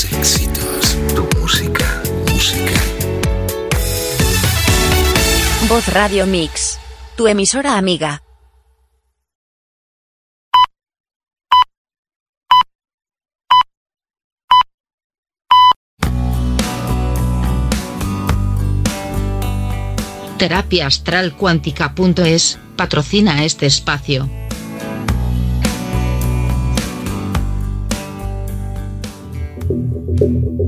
Tus éxitos, tu música, música. Voz Radio Mix. Tu emisora amiga. Terapia Astral Cuántica.es patrocina este espacio.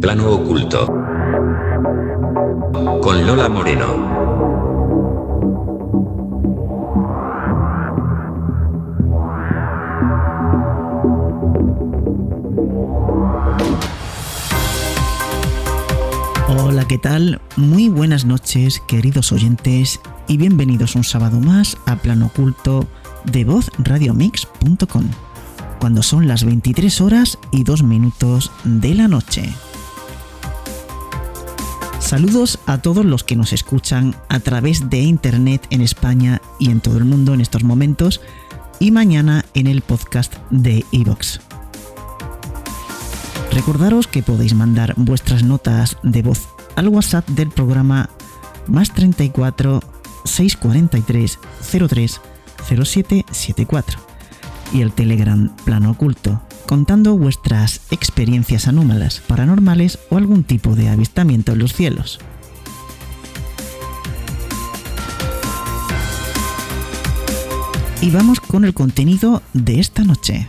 Plano oculto. Con Lola Moreno. Hola, ¿qué tal? Muy buenas noches, queridos oyentes, y bienvenidos un sábado más a Plano Oculto de vozradiomix.com, cuando son las 23 horas y 2 minutos de la noche. Saludos a todos los que nos escuchan a través de internet en España y en todo el mundo en estos momentos, y mañana en el podcast de Evox. Recordaros que podéis mandar vuestras notas de voz al WhatsApp del programa más 34 643 03 0774 y el Telegram Plano Oculto, contando vuestras experiencias anómalas, paranormales o algún tipo de avistamiento en los cielos. Y vamos con el contenido de esta noche.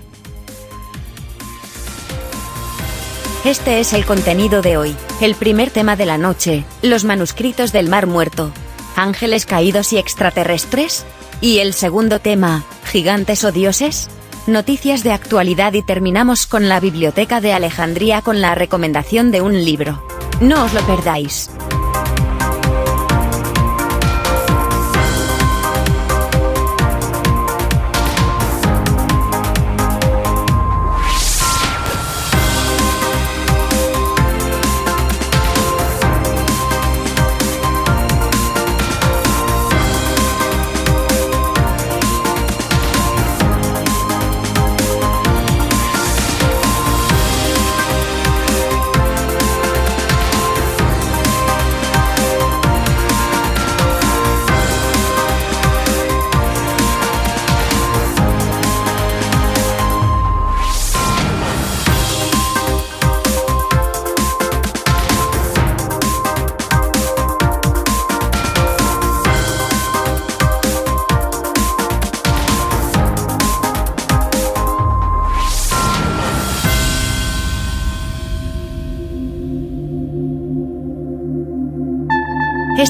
Este es el contenido de hoy, el primer tema de la noche, los manuscritos del Mar Muerto, ángeles caídos y extraterrestres, y el segundo tema, gigantes o dioses. Noticias de actualidad y terminamos con la Biblioteca de Alejandría con la recomendación de un libro. No os lo perdáis.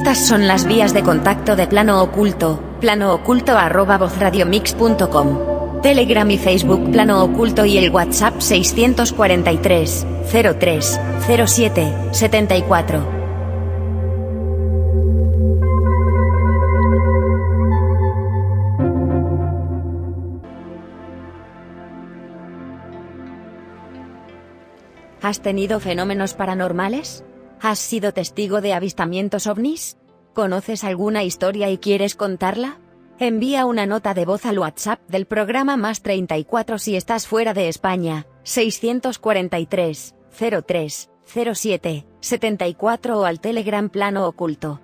Estas son las vías de contacto de Plano Oculto, plano oculto arroba vozradiomix.com, Telegram y Facebook Plano Oculto y el WhatsApp 643 03 07 74. ¿Has tenido fenómenos paranormales? ¿Has sido testigo de avistamientos ovnis? ¿Conoces alguna historia y quieres contarla? Envía una nota de voz al WhatsApp del programa más 34 si estás fuera de España, 643 03 07 74 o al Telegram Plano Oculto.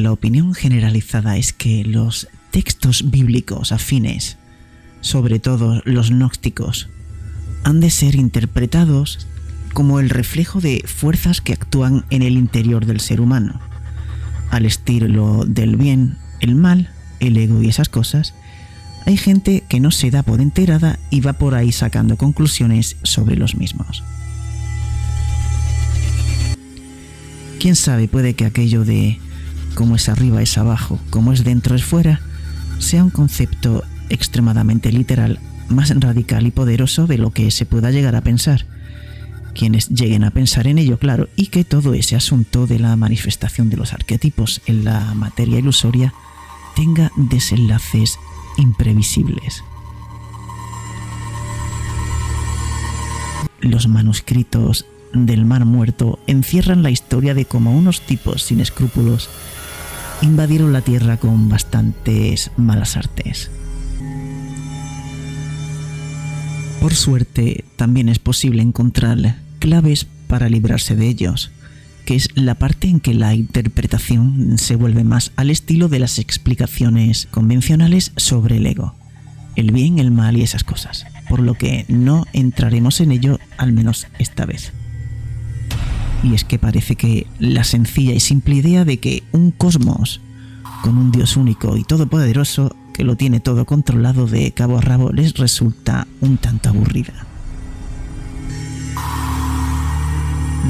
La opinión generalizada es que los textos bíblicos afines, sobre todo los gnósticos, han de ser interpretados como el reflejo de fuerzas que actúan en el interior del ser humano, al estilo del bien, el mal, el ego y esas cosas, hay gente que no se da por enterada y va por ahí sacando conclusiones sobre los mismos. Quién sabe, puede que aquello de como es arriba es abajo, como es dentro es fuera, sea un concepto extremadamente literal, más radical y poderoso de lo que se pueda llegar a pensar. Quienes lleguen a pensar en ello, claro, y que todo ese asunto de la manifestación de los arquetipos en la materia ilusoria tenga desenlaces imprevisibles. Los manuscritos del Mar Muerto encierran la historia de cómo unos tipos sin escrúpulos invadieron la Tierra con bastantes malas artes. Por suerte, también es posible encontrar claves para librarse de ellos, que es la parte en que la interpretación se vuelve más al estilo de las explicaciones convencionales sobre el ego, el bien, el mal y esas cosas, por lo que no entraremos en ello al menos esta vez. Y es que parece que la sencilla y simple idea de que un cosmos con un Dios único y todopoderoso que lo tiene todo controlado de cabo a rabo les resulta un tanto aburrida.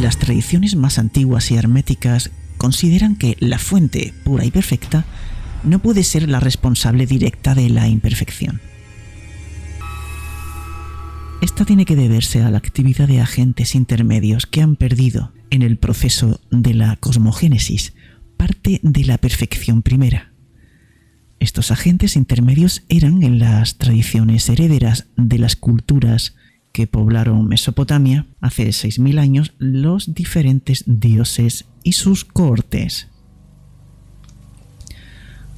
Las tradiciones más antiguas y herméticas consideran que la fuente pura y perfecta no puede ser la responsable directa de la imperfección. Esta tiene que deberse a la actividad de agentes intermedios que han perdido en el proceso de la cosmogénesis parte de la perfección primera. Estos agentes intermedios eran en las tradiciones herederas de las culturas que poblaron Mesopotamia hace 6.000 años los diferentes dioses y sus cohortes.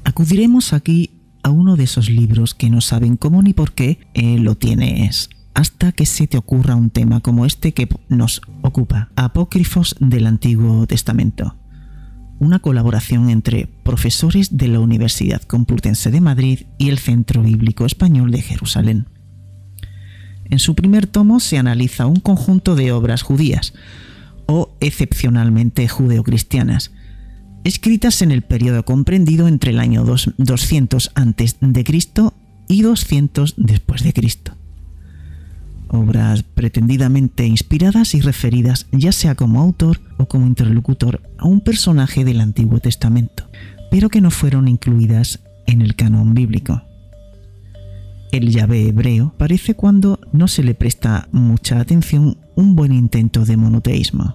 Acudiremos aquí a uno de esos libros que no saben cómo ni por qué eh, lo tienes hasta que se te ocurra un tema como este que nos ocupa, Apócrifos del Antiguo Testamento. Una colaboración entre profesores de la Universidad Complutense de Madrid y el Centro Bíblico Español de Jerusalén. En su primer tomo se analiza un conjunto de obras judías, o excepcionalmente judeocristianas, escritas en el periodo comprendido entre el año 200 a.C. y 200 después de Cristo obras pretendidamente inspiradas y referidas ya sea como autor o como interlocutor a un personaje del Antiguo Testamento, pero que no fueron incluidas en el canon bíblico. El Yahvé hebreo parece cuando no se le presta mucha atención un buen intento de monoteísmo.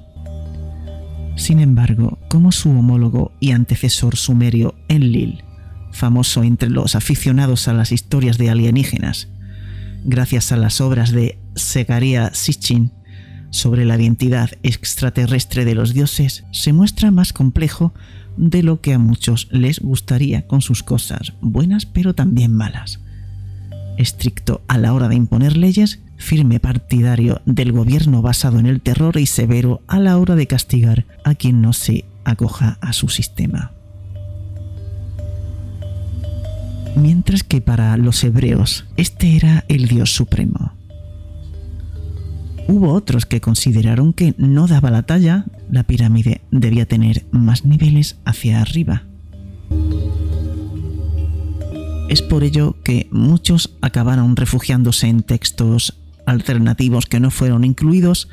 Sin embargo, como su homólogo y antecesor sumerio Enlil, famoso entre los aficionados a las historias de alienígenas, gracias a las obras de Segaria Sitchin sobre la identidad extraterrestre de los dioses, se muestra más complejo de lo que a muchos les gustaría con sus cosas buenas pero también malas. Estricto a la hora de imponer leyes, firme partidario del gobierno basado en el terror y severo a la hora de castigar a quien no se acoja a su sistema. mientras que para los hebreos este era el Dios supremo. Hubo otros que consideraron que no daba la talla, la pirámide debía tener más niveles hacia arriba. Es por ello que muchos acabaron refugiándose en textos alternativos que no fueron incluidos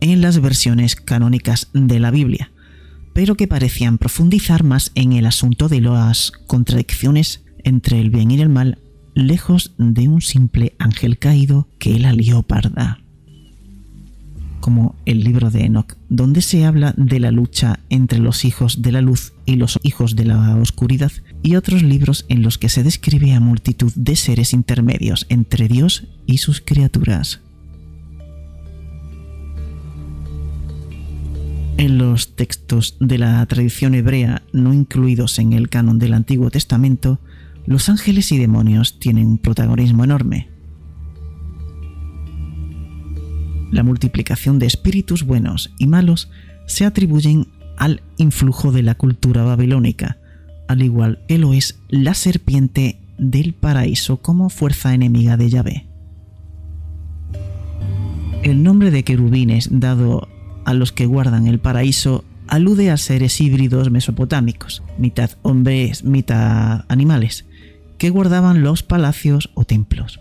en las versiones canónicas de la Biblia, pero que parecían profundizar más en el asunto de las contradicciones entre el bien y el mal, lejos de un simple ángel caído que la lió parda. Como el libro de Enoch, donde se habla de la lucha entre los hijos de la luz y los hijos de la oscuridad, y otros libros en los que se describe a multitud de seres intermedios entre Dios y sus criaturas. En los textos de la tradición hebrea no incluidos en el canon del Antiguo Testamento, los ángeles y demonios tienen un protagonismo enorme. La multiplicación de espíritus buenos y malos se atribuyen al influjo de la cultura babilónica, al igual que lo es la serpiente del paraíso como fuerza enemiga de Yahvé. El nombre de querubines dado a los que guardan el paraíso alude a seres híbridos mesopotámicos, mitad hombres, mitad animales, que guardaban los palacios o templos.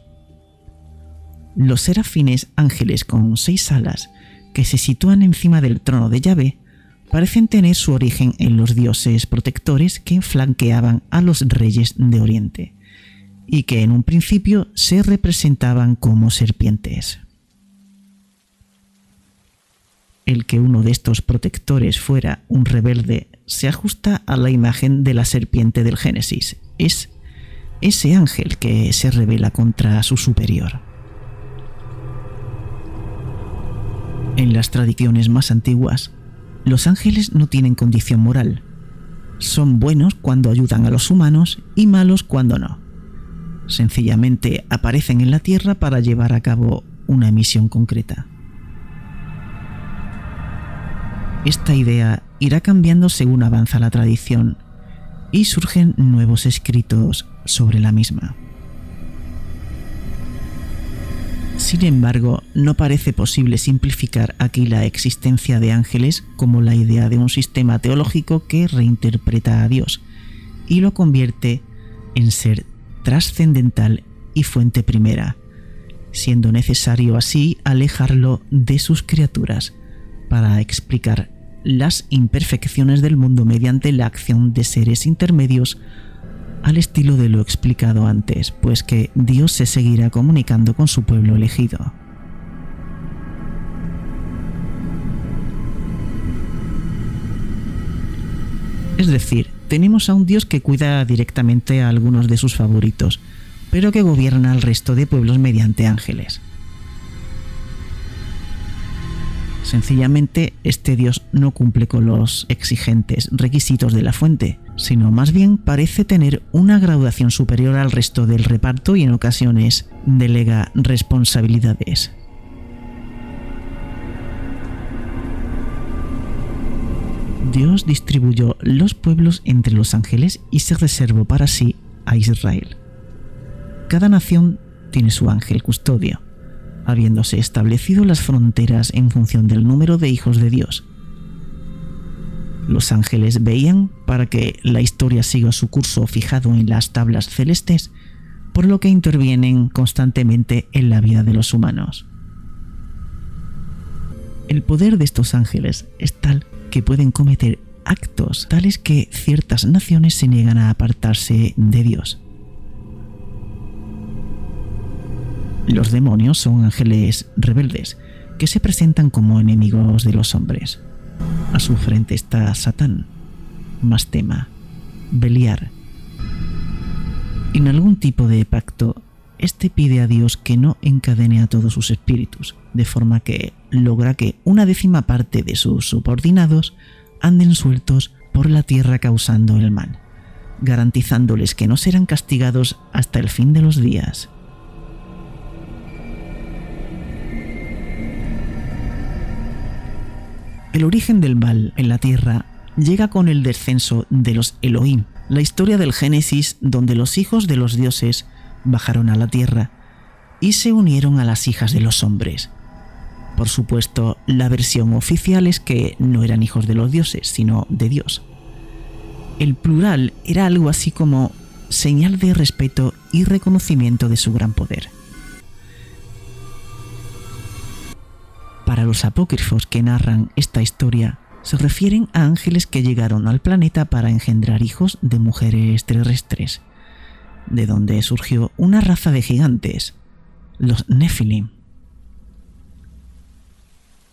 Los serafines ángeles con seis alas que se sitúan encima del trono de Yahvé parecen tener su origen en los dioses protectores que flanqueaban a los reyes de Oriente y que en un principio se representaban como serpientes. El que uno de estos protectores fuera un rebelde se ajusta a la imagen de la serpiente del Génesis. Es ese ángel que se revela contra su superior. En las tradiciones más antiguas, los ángeles no tienen condición moral. Son buenos cuando ayudan a los humanos y malos cuando no. Sencillamente aparecen en la Tierra para llevar a cabo una misión concreta. Esta idea irá cambiando según avanza la tradición y surgen nuevos escritos sobre la misma. Sin embargo, no parece posible simplificar aquí la existencia de ángeles como la idea de un sistema teológico que reinterpreta a Dios y lo convierte en ser trascendental y fuente primera, siendo necesario así alejarlo de sus criaturas para explicar las imperfecciones del mundo mediante la acción de seres intermedios al estilo de lo explicado antes, pues que Dios se seguirá comunicando con su pueblo elegido. Es decir, tenemos a un Dios que cuida directamente a algunos de sus favoritos, pero que gobierna al resto de pueblos mediante ángeles. Sencillamente, este dios no cumple con los exigentes requisitos de la fuente, sino más bien parece tener una graduación superior al resto del reparto y en ocasiones delega responsabilidades. Dios distribuyó los pueblos entre los ángeles y se reservó para sí a Israel. Cada nación tiene su ángel custodio habiéndose establecido las fronteras en función del número de hijos de Dios. Los ángeles veían para que la historia siga su curso fijado en las tablas celestes, por lo que intervienen constantemente en la vida de los humanos. El poder de estos ángeles es tal que pueden cometer actos tales que ciertas naciones se niegan a apartarse de Dios. Los demonios son ángeles rebeldes que se presentan como enemigos de los hombres. A su frente está Satán, Mastema, Beliar. En algún tipo de pacto, este pide a Dios que no encadene a todos sus espíritus, de forma que logra que una décima parte de sus subordinados anden sueltos por la tierra causando el mal, garantizándoles que no serán castigados hasta el fin de los días. El origen del mal en la tierra llega con el descenso de los Elohim, la historia del Génesis donde los hijos de los dioses bajaron a la tierra y se unieron a las hijas de los hombres. Por supuesto, la versión oficial es que no eran hijos de los dioses, sino de Dios. El plural era algo así como señal de respeto y reconocimiento de su gran poder. Para los apócrifos que narran esta historia, se refieren a ángeles que llegaron al planeta para engendrar hijos de mujeres terrestres, de donde surgió una raza de gigantes, los Nephilim.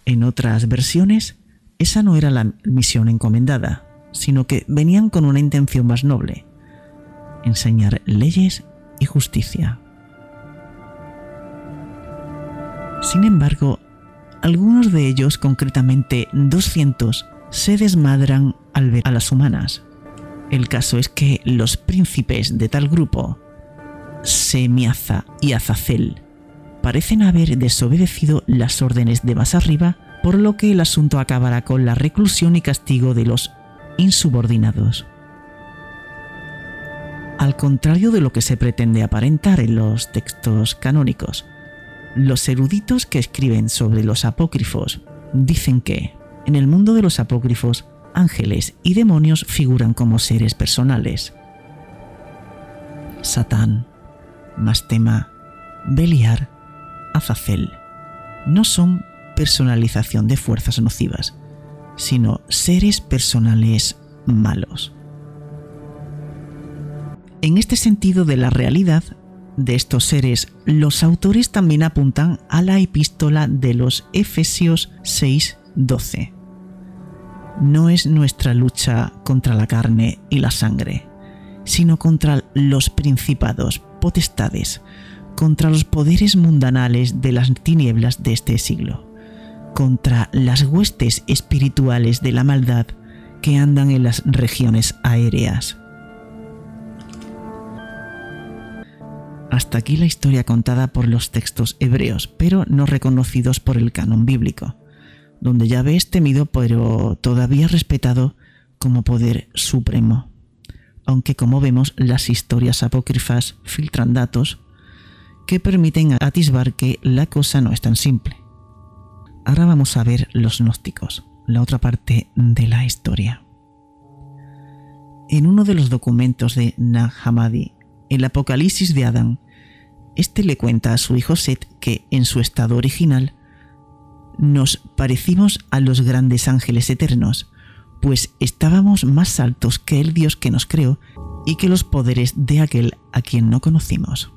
En otras versiones, esa no era la misión encomendada, sino que venían con una intención más noble, enseñar leyes y justicia. Sin embargo, algunos de ellos, concretamente 200, se desmadran al ver a las humanas. El caso es que los príncipes de tal grupo, Semiaza y Azazel, parecen haber desobedecido las órdenes de más arriba, por lo que el asunto acabará con la reclusión y castigo de los insubordinados. Al contrario de lo que se pretende aparentar en los textos canónicos, los eruditos que escriben sobre los apócrifos dicen que, en el mundo de los apócrifos, ángeles y demonios figuran como seres personales. Satán, Mastema, Beliar, Azazel, no son personalización de fuerzas nocivas, sino seres personales malos. En este sentido de la realidad de estos seres, los autores también apuntan a la epístola de los Efesios 6:12. No es nuestra lucha contra la carne y la sangre, sino contra los principados, potestades, contra los poderes mundanales de las tinieblas de este siglo, contra las huestes espirituales de la maldad que andan en las regiones aéreas. Hasta aquí la historia contada por los textos hebreos, pero no reconocidos por el canon bíblico, donde Yahvé es temido pero todavía respetado como poder supremo aunque como vemos las historias apócrifas filtran datos que permiten atisbar que la cosa no es tan simple. Ahora vamos a ver los gnósticos, la otra parte de la historia. En uno de los documentos de Nag el Apocalipsis de Adán, este le cuenta a su hijo Set que en su estado original nos parecimos a los grandes ángeles eternos, pues estábamos más altos que el Dios que nos creó y que los poderes de aquel a quien no conocimos.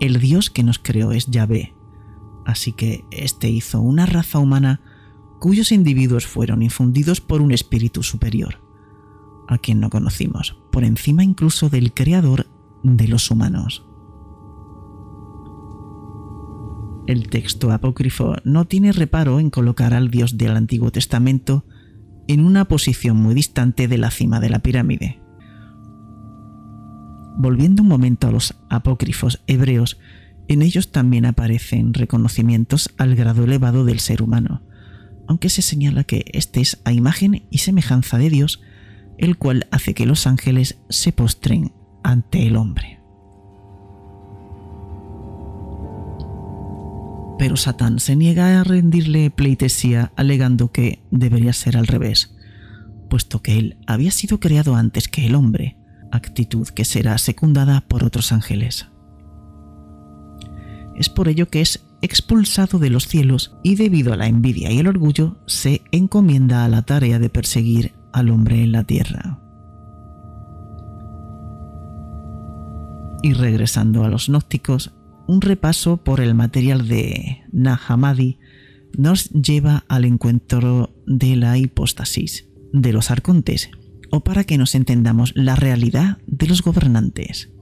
El Dios que nos creó es Yahvé, así que éste hizo una raza humana cuyos individuos fueron infundidos por un espíritu superior, a quien no conocimos, por encima incluso del creador de los humanos. El texto apócrifo no tiene reparo en colocar al Dios del Antiguo Testamento en una posición muy distante de la cima de la pirámide. Volviendo un momento a los apócrifos hebreos, en ellos también aparecen reconocimientos al grado elevado del ser humano, aunque se señala que éste es a imagen y semejanza de Dios, el cual hace que los ángeles se postren ante el hombre. pero Satán se niega a rendirle pleitesía alegando que debería ser al revés, puesto que él había sido creado antes que el hombre, actitud que será secundada por otros ángeles. Es por ello que es expulsado de los cielos y debido a la envidia y el orgullo se encomienda a la tarea de perseguir al hombre en la tierra. Y regresando a los gnósticos, un repaso por el material de Nahamadi nos lleva al encuentro de la hipóstasis de los arcontes, o para que nos entendamos la realidad de los gobernantes.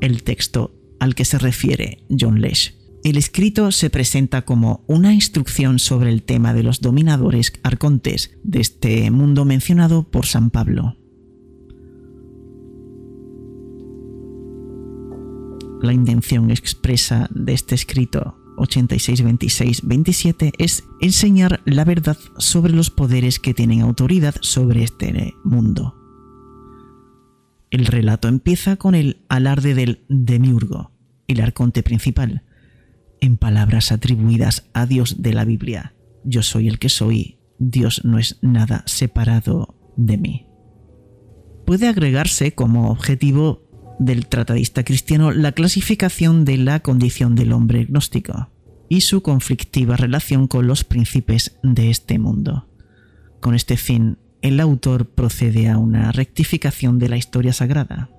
El texto al que se refiere John Lesh. El escrito se presenta como una instrucción sobre el tema de los dominadores arcontes de este mundo mencionado por San Pablo. La intención expresa de este escrito 86, 26, 27 es enseñar la verdad sobre los poderes que tienen autoridad sobre este mundo. El relato empieza con el alarde del demiurgo, el arconte principal, en palabras atribuidas a Dios de la Biblia. Yo soy el que soy, Dios no es nada separado de mí. Puede agregarse como objetivo del tratadista cristiano la clasificación de la condición del hombre gnóstico y su conflictiva relación con los príncipes de este mundo. Con este fin, el autor procede a una rectificación de la historia sagrada.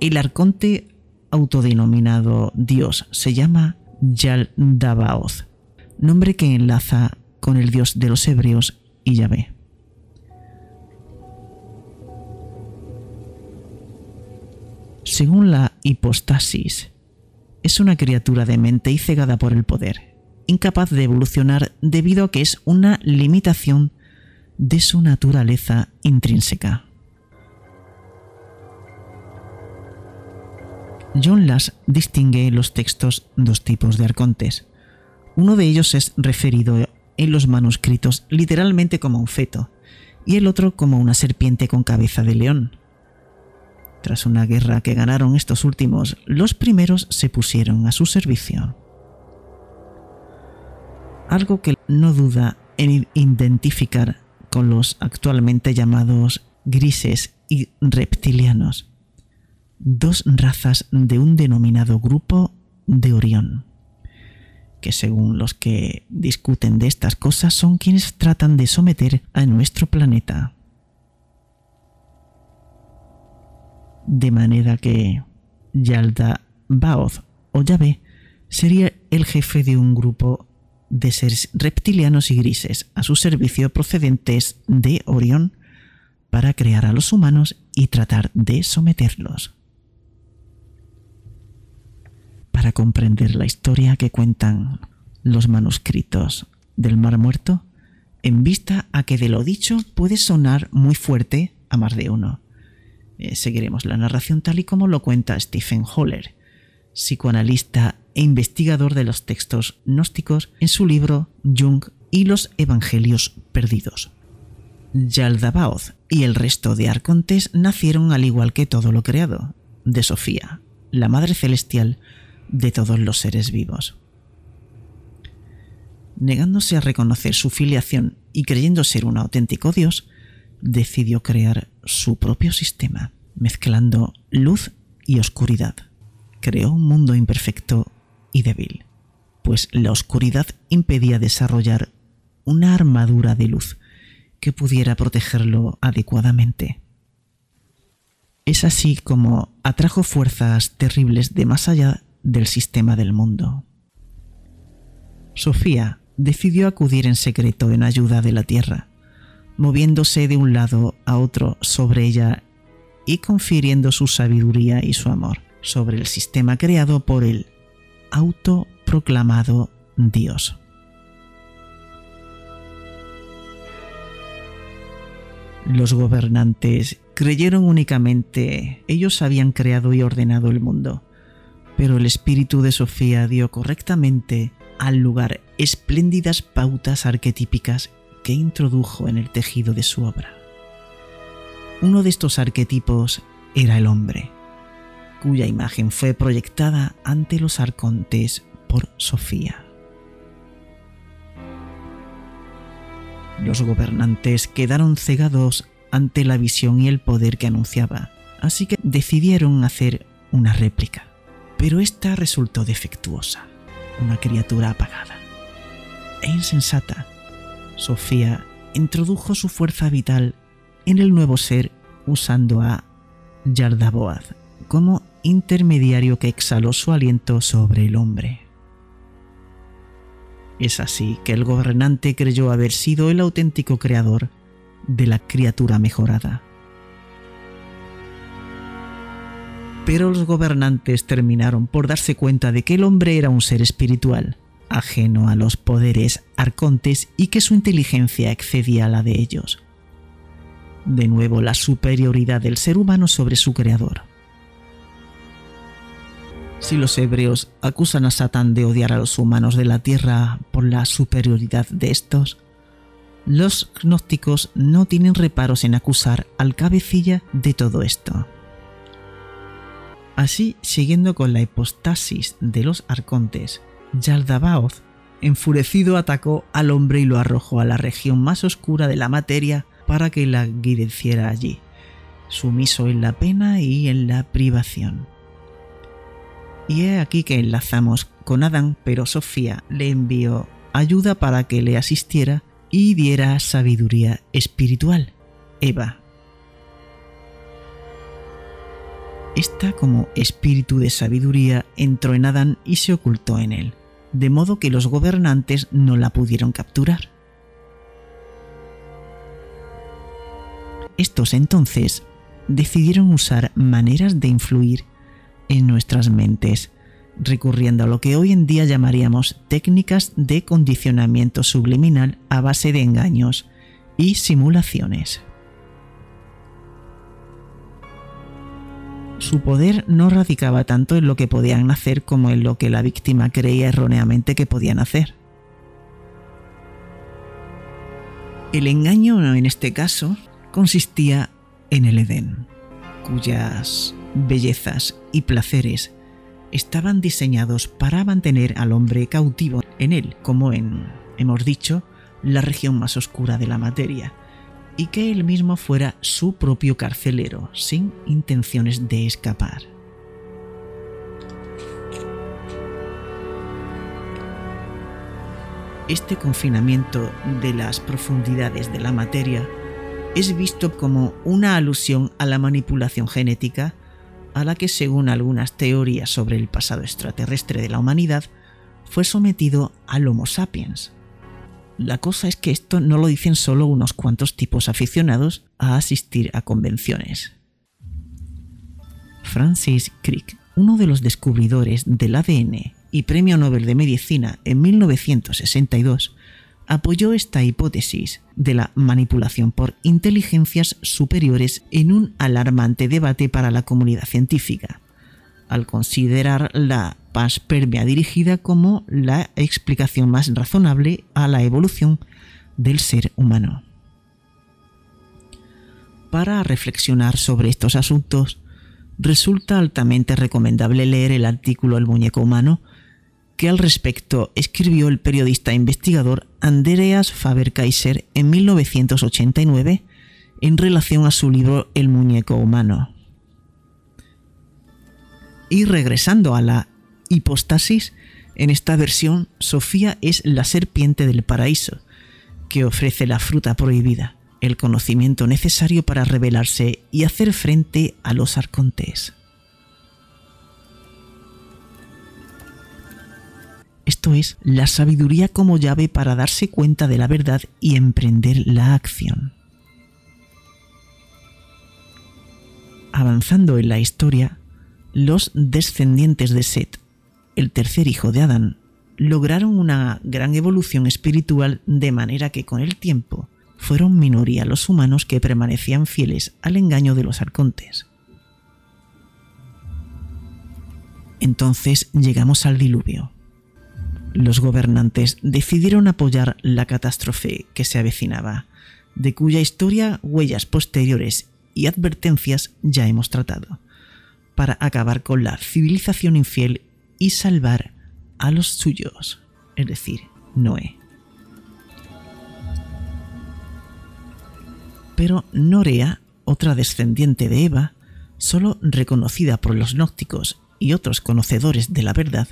El arconte autodenominado Dios se llama Yaldabaoth, nombre que enlaza con el dios de los hebreos y Yahvé. Según la hipostasis, es una criatura demente y cegada por el poder, incapaz de evolucionar debido a que es una limitación de su naturaleza intrínseca. John Lass distingue los textos dos tipos de arcontes. Uno de ellos es referido en los manuscritos literalmente como un feto, y el otro como una serpiente con cabeza de león. Tras una guerra que ganaron estos últimos, los primeros se pusieron a su servicio. Algo que no duda en identificar con los actualmente llamados grises y reptilianos, dos razas de un denominado grupo de Orión, que según los que discuten de estas cosas son quienes tratan de someter a nuestro planeta. De manera que Yalda Baoth o Yahvé sería el jefe de un grupo de seres reptilianos y grises a su servicio procedentes de Orión para crear a los humanos y tratar de someterlos. Para comprender la historia que cuentan los manuscritos del Mar Muerto, en vista a que de lo dicho puede sonar muy fuerte a más de uno. Eh, seguiremos la narración tal y como lo cuenta Stephen Holler, psicoanalista e investigador de los textos gnósticos en su libro Jung y los Evangelios Perdidos. Yaldabaoth y el resto de arcontes nacieron al igual que todo lo creado, de Sofía, la Madre Celestial de todos los seres vivos. Negándose a reconocer su filiación y creyendo ser un auténtico Dios, decidió crear su propio sistema, mezclando luz y oscuridad. Creó un mundo imperfecto y débil, pues la oscuridad impedía desarrollar una armadura de luz que pudiera protegerlo adecuadamente. Es así como atrajo fuerzas terribles de más allá del sistema del mundo. Sofía decidió acudir en secreto en ayuda de la Tierra, moviéndose de un lado a otro sobre ella y confiriendo su sabiduría y su amor sobre el sistema creado por el autoproclamado Dios. Los gobernantes creyeron únicamente ellos habían creado y ordenado el mundo, pero el espíritu de Sofía dio correctamente al lugar espléndidas pautas arquetípicas que introdujo en el tejido de su obra. Uno de estos arquetipos era el hombre, cuya imagen fue proyectada ante los arcontes por Sofía. Los gobernantes quedaron cegados ante la visión y el poder que anunciaba, así que decidieron hacer una réplica. Pero esta resultó defectuosa, una criatura apagada e insensata. Sofía introdujo su fuerza vital en el nuevo ser usando a Yardaboad como intermediario que exhaló su aliento sobre el hombre. Es así que el gobernante creyó haber sido el auténtico creador de la criatura mejorada. Pero los gobernantes terminaron por darse cuenta de que el hombre era un ser espiritual, ajeno a los poderes arcontes y que su inteligencia excedía a la de ellos. De nuevo la superioridad del ser humano sobre su creador. Si los hebreos acusan a Satán de odiar a los humanos de la tierra por la superioridad de estos, los gnósticos no tienen reparos en acusar al cabecilla de todo esto. Así, siguiendo con la hipostasis de los arcontes, Yaldabaoth, enfurecido, atacó al hombre y lo arrojó a la región más oscura de la materia para que la guideciera allí, sumiso en la pena y en la privación. Y he aquí que enlazamos con Adán, pero Sofía le envió ayuda para que le asistiera y diera sabiduría espiritual, Eva. Esta como espíritu de sabiduría entró en Adán y se ocultó en él, de modo que los gobernantes no la pudieron capturar. Estos entonces decidieron usar maneras de influir en nuestras mentes, recurriendo a lo que hoy en día llamaríamos técnicas de condicionamiento subliminal a base de engaños y simulaciones. Su poder no radicaba tanto en lo que podían hacer como en lo que la víctima creía erróneamente que podían hacer. El engaño en este caso consistía en el Edén, cuyas bellezas y placeres estaban diseñados para mantener al hombre cautivo en él, como en, hemos dicho, la región más oscura de la materia, y que él mismo fuera su propio carcelero, sin intenciones de escapar. Este confinamiento de las profundidades de la materia es visto como una alusión a la manipulación genética a la que según algunas teorías sobre el pasado extraterrestre de la humanidad fue sometido al Homo sapiens. La cosa es que esto no lo dicen solo unos cuantos tipos aficionados a asistir a convenciones. Francis Crick, uno de los descubridores del ADN y Premio Nobel de Medicina en 1962, apoyó esta hipótesis de la manipulación por inteligencias superiores en un alarmante debate para la comunidad científica, al considerar la panspermia dirigida como la explicación más razonable a la evolución del ser humano. Para reflexionar sobre estos asuntos, resulta altamente recomendable leer el artículo El muñeco humano que al respecto escribió el periodista e investigador Andreas Faber-Kaiser en 1989 en relación a su libro El muñeco humano. Y regresando a la hipostasis, en esta versión Sofía es la serpiente del paraíso, que ofrece la fruta prohibida, el conocimiento necesario para rebelarse y hacer frente a los arcontes. Esto es la sabiduría como llave para darse cuenta de la verdad y emprender la acción. Avanzando en la historia, los descendientes de Set, el tercer hijo de Adán, lograron una gran evolución espiritual de manera que con el tiempo fueron minoría los humanos que permanecían fieles al engaño de los arcontes. Entonces llegamos al diluvio los gobernantes decidieron apoyar la catástrofe que se avecinaba, de cuya historia huellas posteriores y advertencias ya hemos tratado, para acabar con la civilización infiel y salvar a los suyos, es decir, Noé. Pero Norea, otra descendiente de Eva, solo reconocida por los gnósticos y otros conocedores de la verdad,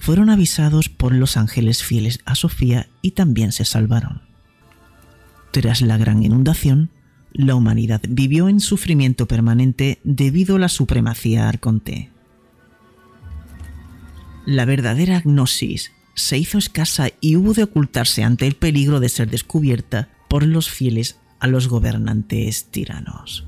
fueron avisados por los ángeles fieles a Sofía y también se salvaron. Tras la gran inundación, la humanidad vivió en sufrimiento permanente debido a la supremacía arconte. La verdadera gnosis se hizo escasa y hubo de ocultarse ante el peligro de ser descubierta por los fieles a los gobernantes tiranos.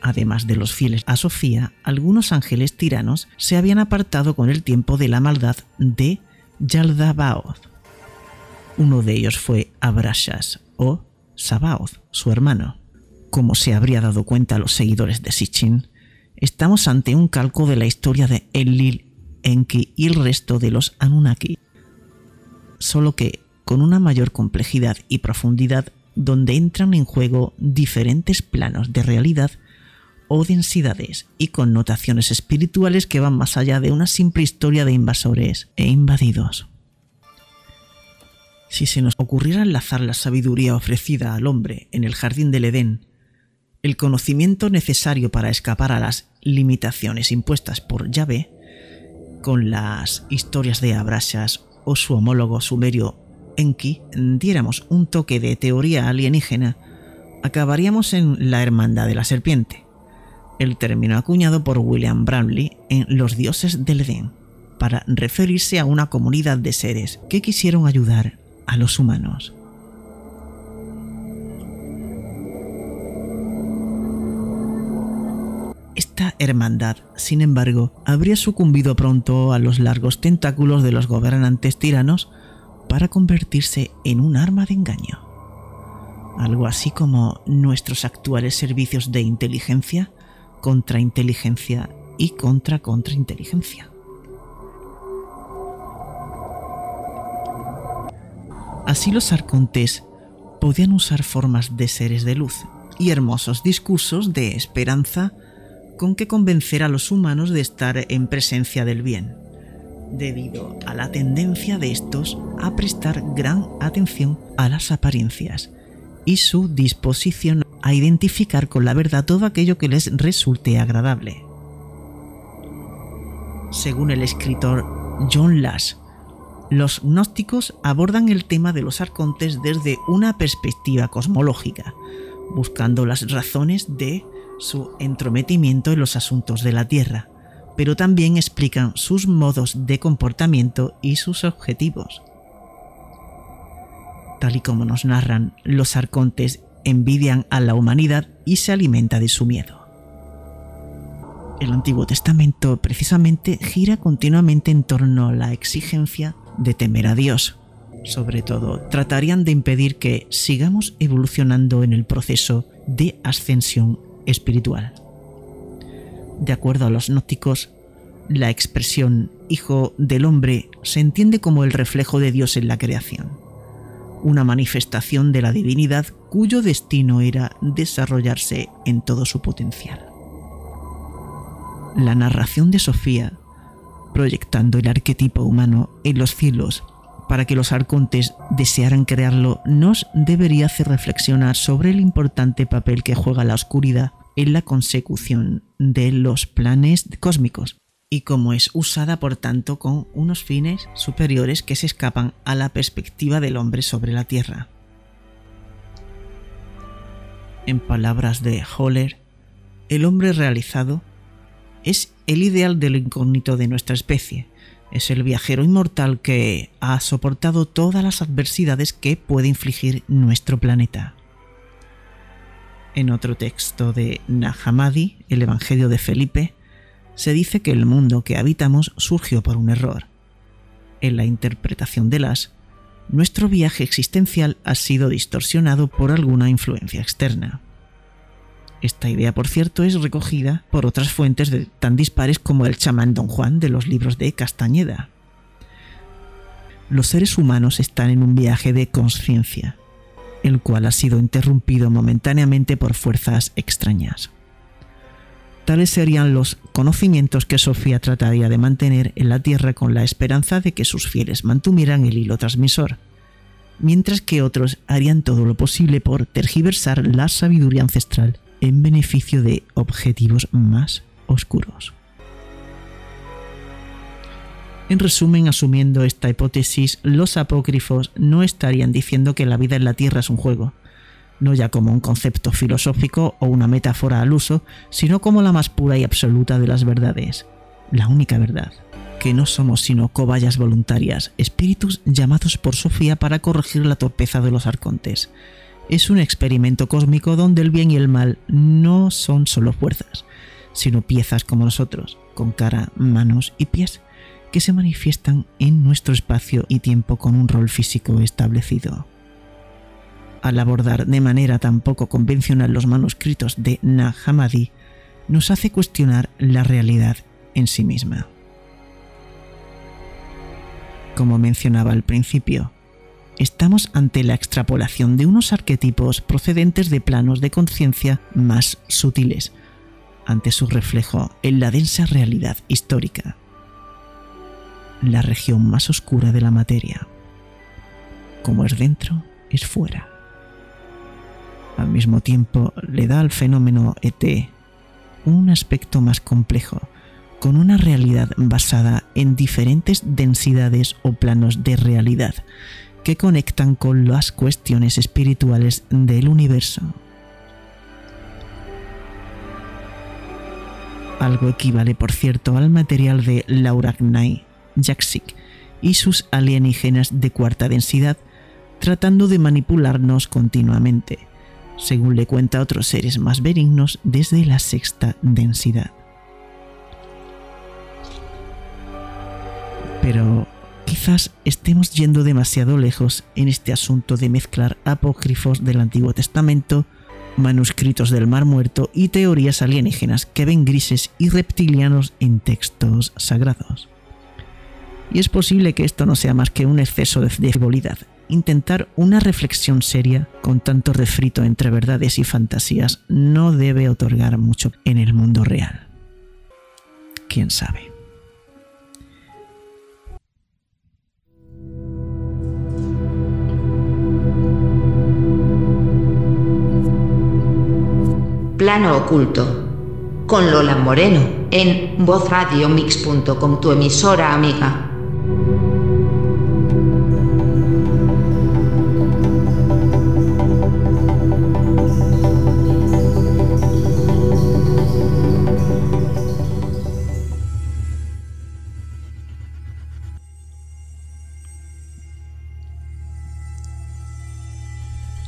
Además de los fieles a Sofía, algunos ángeles tiranos se habían apartado con el tiempo de la maldad de Yaldabaoth. Uno de ellos fue Abrashas o Sabaoth, su hermano. Como se habría dado cuenta los seguidores de Sitchin, estamos ante un calco de la historia de Enlil, Enki y el resto de los Anunnaki, solo que con una mayor complejidad y profundidad donde entran en juego diferentes planos de realidad o densidades y connotaciones espirituales que van más allá de una simple historia de invasores e invadidos. Si se nos ocurriera enlazar la sabiduría ofrecida al hombre en el jardín del Edén, el conocimiento necesario para escapar a las limitaciones impuestas por Yahvé, con las historias de Abrashas o su homólogo sumerio Enki, diéramos un toque de teoría alienígena, acabaríamos en la hermandad de la serpiente, el término acuñado por William Bramley en Los dioses del Edén, para referirse a una comunidad de seres que quisieron ayudar a los humanos. Esta hermandad, sin embargo, habría sucumbido pronto a los largos tentáculos de los gobernantes tiranos para convertirse en un arma de engaño. Algo así como nuestros actuales servicios de inteligencia contrainteligencia y contra contrainteligencia. Así los arcontes podían usar formas de seres de luz y hermosos discursos de esperanza con que convencer a los humanos de estar en presencia del bien, debido a la tendencia de estos a prestar gran atención a las apariencias y su disposición a identificar con la verdad todo aquello que les resulte agradable. Según el escritor John Lash, los gnósticos abordan el tema de los arcontes desde una perspectiva cosmológica, buscando las razones de su entrometimiento en los asuntos de la Tierra, pero también explican sus modos de comportamiento y sus objetivos. Tal y como nos narran, los arcontes envidian a la humanidad y se alimenta de su miedo. El Antiguo Testamento precisamente gira continuamente en torno a la exigencia de temer a Dios. Sobre todo, tratarían de impedir que sigamos evolucionando en el proceso de ascensión espiritual. De acuerdo a los gnósticos, la expresión Hijo del Hombre se entiende como el reflejo de Dios en la creación, una manifestación de la divinidad cuyo destino era desarrollarse en todo su potencial. La narración de Sofía, proyectando el arquetipo humano en los cielos para que los arcontes desearan crearlo, nos debería hacer reflexionar sobre el importante papel que juega la oscuridad en la consecución de los planes cósmicos y cómo es usada por tanto con unos fines superiores que se escapan a la perspectiva del hombre sobre la Tierra. En palabras de Holler, el hombre realizado es el ideal del incógnito de nuestra especie. Es el viajero inmortal que ha soportado todas las adversidades que puede infligir nuestro planeta. En otro texto de Nahamadi, el Evangelio de Felipe, se dice que el mundo que habitamos surgió por un error. En la interpretación de las, nuestro viaje existencial ha sido distorsionado por alguna influencia externa. Esta idea, por cierto, es recogida por otras fuentes tan dispares como el chamán Don Juan de los libros de Castañeda. Los seres humanos están en un viaje de conciencia, el cual ha sido interrumpido momentáneamente por fuerzas extrañas. Tales serían los conocimientos que Sofía trataría de mantener en la Tierra con la esperanza de que sus fieles mantuvieran el hilo transmisor, mientras que otros harían todo lo posible por tergiversar la sabiduría ancestral en beneficio de objetivos más oscuros. En resumen, asumiendo esta hipótesis, los apócrifos no estarían diciendo que la vida en la Tierra es un juego, no ya como un concepto filosófico o una metáfora al uso, sino como la más pura y absoluta de las verdades, la única verdad, que no somos sino cobayas voluntarias, espíritus llamados por Sofía para corregir la torpeza de los arcontes. Es un experimento cósmico donde el bien y el mal no son solo fuerzas, sino piezas como nosotros, con cara, manos y pies que se manifiestan en nuestro espacio y tiempo con un rol físico establecido. Al abordar de manera tan poco convencional los manuscritos de Nag Hammadi, nos hace cuestionar la realidad en sí misma. Como mencionaba al principio, estamos ante la extrapolación de unos arquetipos procedentes de planos de conciencia más sutiles, ante su reflejo en la densa realidad histórica la región más oscura de la materia. Como es dentro, es fuera. Al mismo tiempo le da al fenómeno ET un aspecto más complejo, con una realidad basada en diferentes densidades o planos de realidad que conectan con las cuestiones espirituales del universo. Algo equivale, por cierto, al material de Laura Gnay, Jaksik y sus alienígenas de cuarta densidad, tratando de manipularnos continuamente, según le cuenta a otros seres más benignos desde la sexta densidad. Pero quizás estemos yendo demasiado lejos en este asunto de mezclar apócrifos del Antiguo Testamento, manuscritos del Mar Muerto y teorías alienígenas que ven grises y reptilianos en textos sagrados y es posible que esto no sea más que un exceso de frivolidad. Intentar una reflexión seria con tanto refrito entre verdades y fantasías no debe otorgar mucho en el mundo real. ¿Quién sabe? Plano Oculto. Con Lola Moreno, en vozradiomix.com, tu emisora amiga.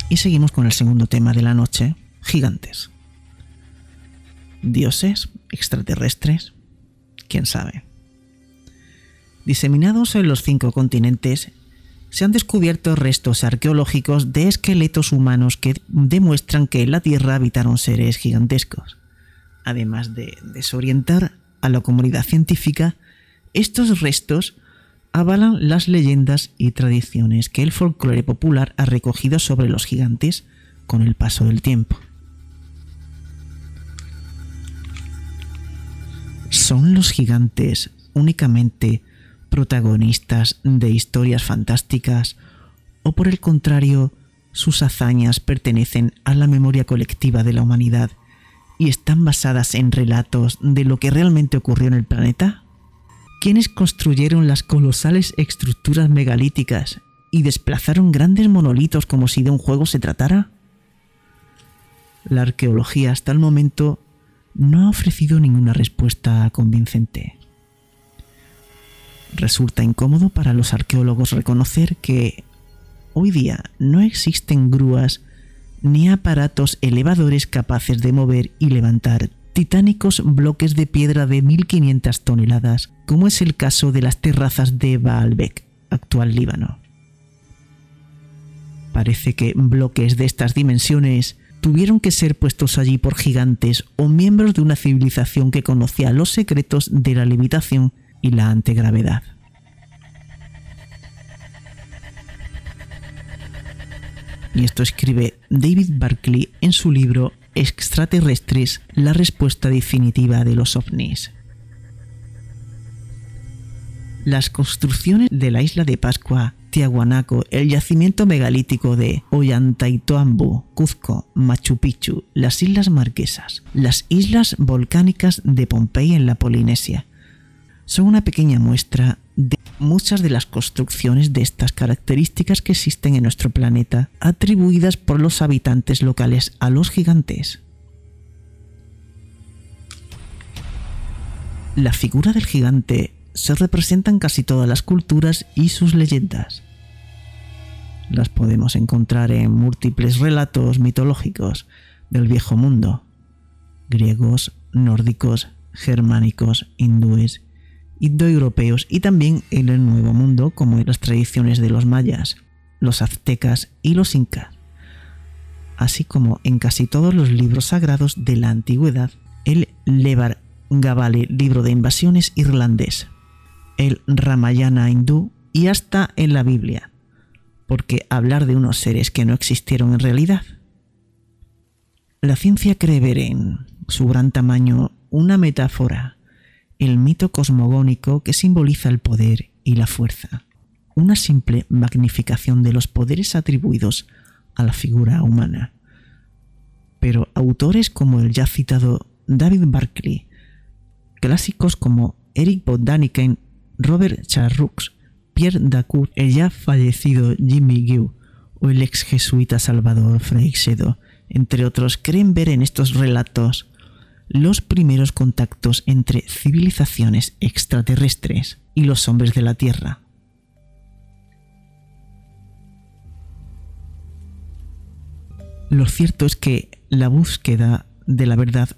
Y seguimos con el segundo tema de la noche, gigantes. Dioses, extraterrestres, quién sabe. Diseminados en los cinco continentes, se han descubierto restos arqueológicos de esqueletos humanos que demuestran que en la Tierra habitaron seres gigantescos. Además de desorientar a la comunidad científica, estos restos avalan las leyendas y tradiciones que el folclore popular ha recogido sobre los gigantes con el paso del tiempo. ¿Son los gigantes únicamente protagonistas de historias fantásticas o por el contrario sus hazañas pertenecen a la memoria colectiva de la humanidad y están basadas en relatos de lo que realmente ocurrió en el planeta? ¿Quiénes construyeron las colosales estructuras megalíticas y desplazaron grandes monolitos como si de un juego se tratara? La arqueología hasta el momento no ha ofrecido ninguna respuesta convincente. Resulta incómodo para los arqueólogos reconocer que hoy día no existen grúas ni aparatos elevadores capaces de mover y levantar titánicos bloques de piedra de 1500 toneladas, como es el caso de las terrazas de Baalbek, actual Líbano. Parece que bloques de estas dimensiones tuvieron que ser puestos allí por gigantes o miembros de una civilización que conocía los secretos de la limitación y la antigravedad. Y esto escribe David Barclay en su libro Extraterrestres, la respuesta definitiva de los ovnis. Las construcciones de la isla de Pascua El yacimiento megalítico de Ollantaytambo, Cuzco, Machu Picchu, las Islas Marquesas, las islas volcánicas de Pompey en la Polinesia. Son una pequeña muestra de muchas de las construcciones de estas características que existen en nuestro planeta, atribuidas por los habitantes locales a los gigantes. La figura del gigante se representan casi todas las culturas y sus leyendas. Las podemos encontrar en múltiples relatos mitológicos del viejo mundo, griegos, nórdicos, germánicos, hindúes, indoeuropeos y también en el Nuevo Mundo como en las tradiciones de los mayas, los aztecas y los incas, así como en casi todos los libros sagrados de la antigüedad, el Levar Gabale, libro de invasiones irlandés, el Ramayana hindú y hasta en la Biblia, porque hablar de unos seres que no existieron en realidad. La ciencia cree ver en su gran tamaño una metáfora, el mito cosmogónico que simboliza el poder y la fuerza, una simple magnificación de los poderes atribuidos a la figura humana. Pero autores como el ya citado David Barclay, clásicos como Eric Bodaniken Robert Charroux, Pierre Dacour, el ya fallecido Jimmy Giu o el ex jesuita Salvador Freixedo, entre otros, creen ver en estos relatos los primeros contactos entre civilizaciones extraterrestres y los hombres de la Tierra. Lo cierto es que la búsqueda de la verdad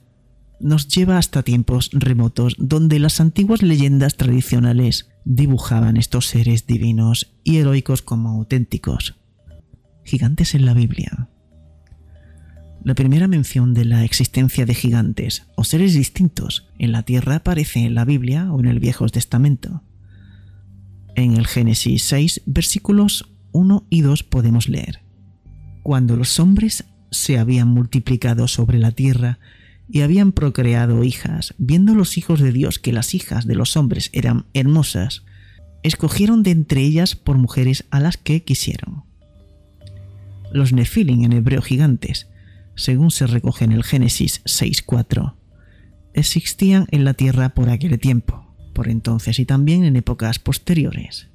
nos lleva hasta tiempos remotos donde las antiguas leyendas tradicionales dibujaban estos seres divinos y heroicos como auténticos, gigantes en la Biblia. La primera mención de la existencia de gigantes o seres distintos en la tierra aparece en la Biblia o en el Viejo Testamento. En el Génesis 6, versículos 1 y 2 podemos leer, Cuando los hombres se habían multiplicado sobre la tierra y habían procreado hijas, viendo los hijos de Dios que las hijas de los hombres eran hermosas, escogieron de entre ellas por mujeres a las que quisieron. Los nefilim en hebreo gigantes según se recoge en el Génesis 6.4, existían en la tierra por aquel tiempo, por entonces y también en épocas posteriores.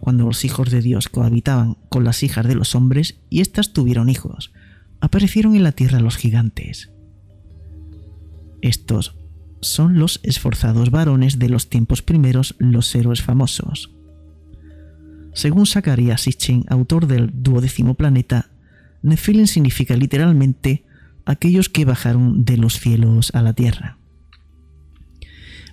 Cuando los hijos de Dios cohabitaban con las hijas de los hombres y éstas tuvieron hijos, aparecieron en la tierra los gigantes. Estos son los esforzados varones de los tiempos primeros, los héroes famosos. Según Zacarías Sitchin, autor del duodécimo planeta, Nephilim significa literalmente aquellos que bajaron de los cielos a la tierra.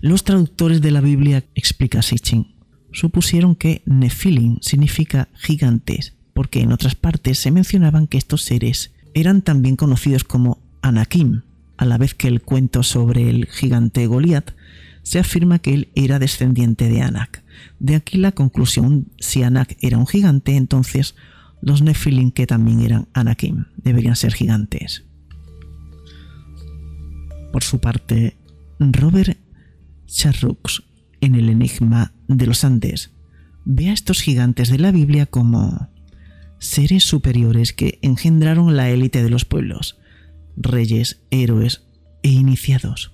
Los traductores de la Biblia, explica Sitchin, supusieron que Nephilim significa gigantes, porque en otras partes se mencionaban que estos seres eran también conocidos como Anakim, a la vez que el cuento sobre el gigante Goliat se afirma que él era descendiente de Anak. De aquí la conclusión, si Anak era un gigante, entonces los Nephilim que también eran Anakim deberían ser gigantes. Por su parte, Robert Charrux, en el Enigma de los Andes, ve a estos gigantes de la Biblia como seres superiores que engendraron la élite de los pueblos, reyes, héroes e iniciados.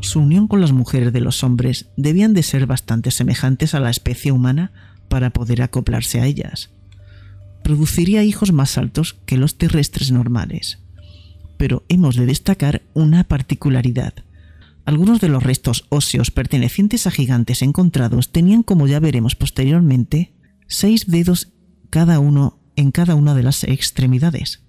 Su unión con las mujeres de los hombres debían de ser bastante semejantes a la especie humana para poder acoplarse a ellas. Produciría hijos más altos que los terrestres normales. Pero hemos de destacar una particularidad. Algunos de los restos óseos pertenecientes a gigantes encontrados tenían, como ya veremos posteriormente, seis dedos cada uno en cada una de las extremidades.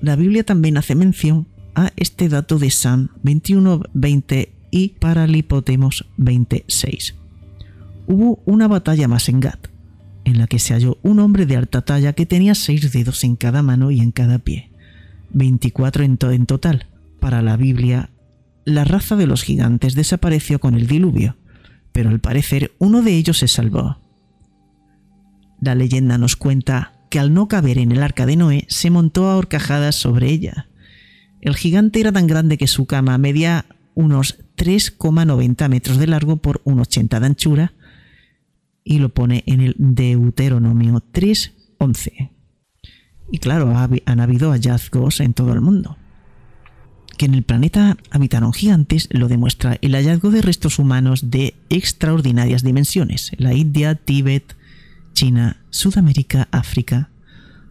La Biblia también hace mención a este dato de Sam 21:20 y Paralipotemos 26. Hubo una batalla más en Gad, en la que se halló un hombre de alta talla que tenía seis dedos en cada mano y en cada pie, 24 en, en total. Para la Biblia, la raza de los gigantes desapareció con el diluvio, pero al parecer uno de ellos se salvó. La leyenda nos cuenta que al no caber en el arca de Noé, se montó a horcajadas sobre ella. El gigante era tan grande que su cama medía unos 3,90 metros de largo por 1,80 de anchura, y lo pone en el Deuteronomio 3.11. Y claro, han habido hallazgos en todo el mundo. Que en el planeta habitaron gigantes lo demuestra el hallazgo de restos humanos de extraordinarias dimensiones. La India, Tíbet, China, Sudamérica, África,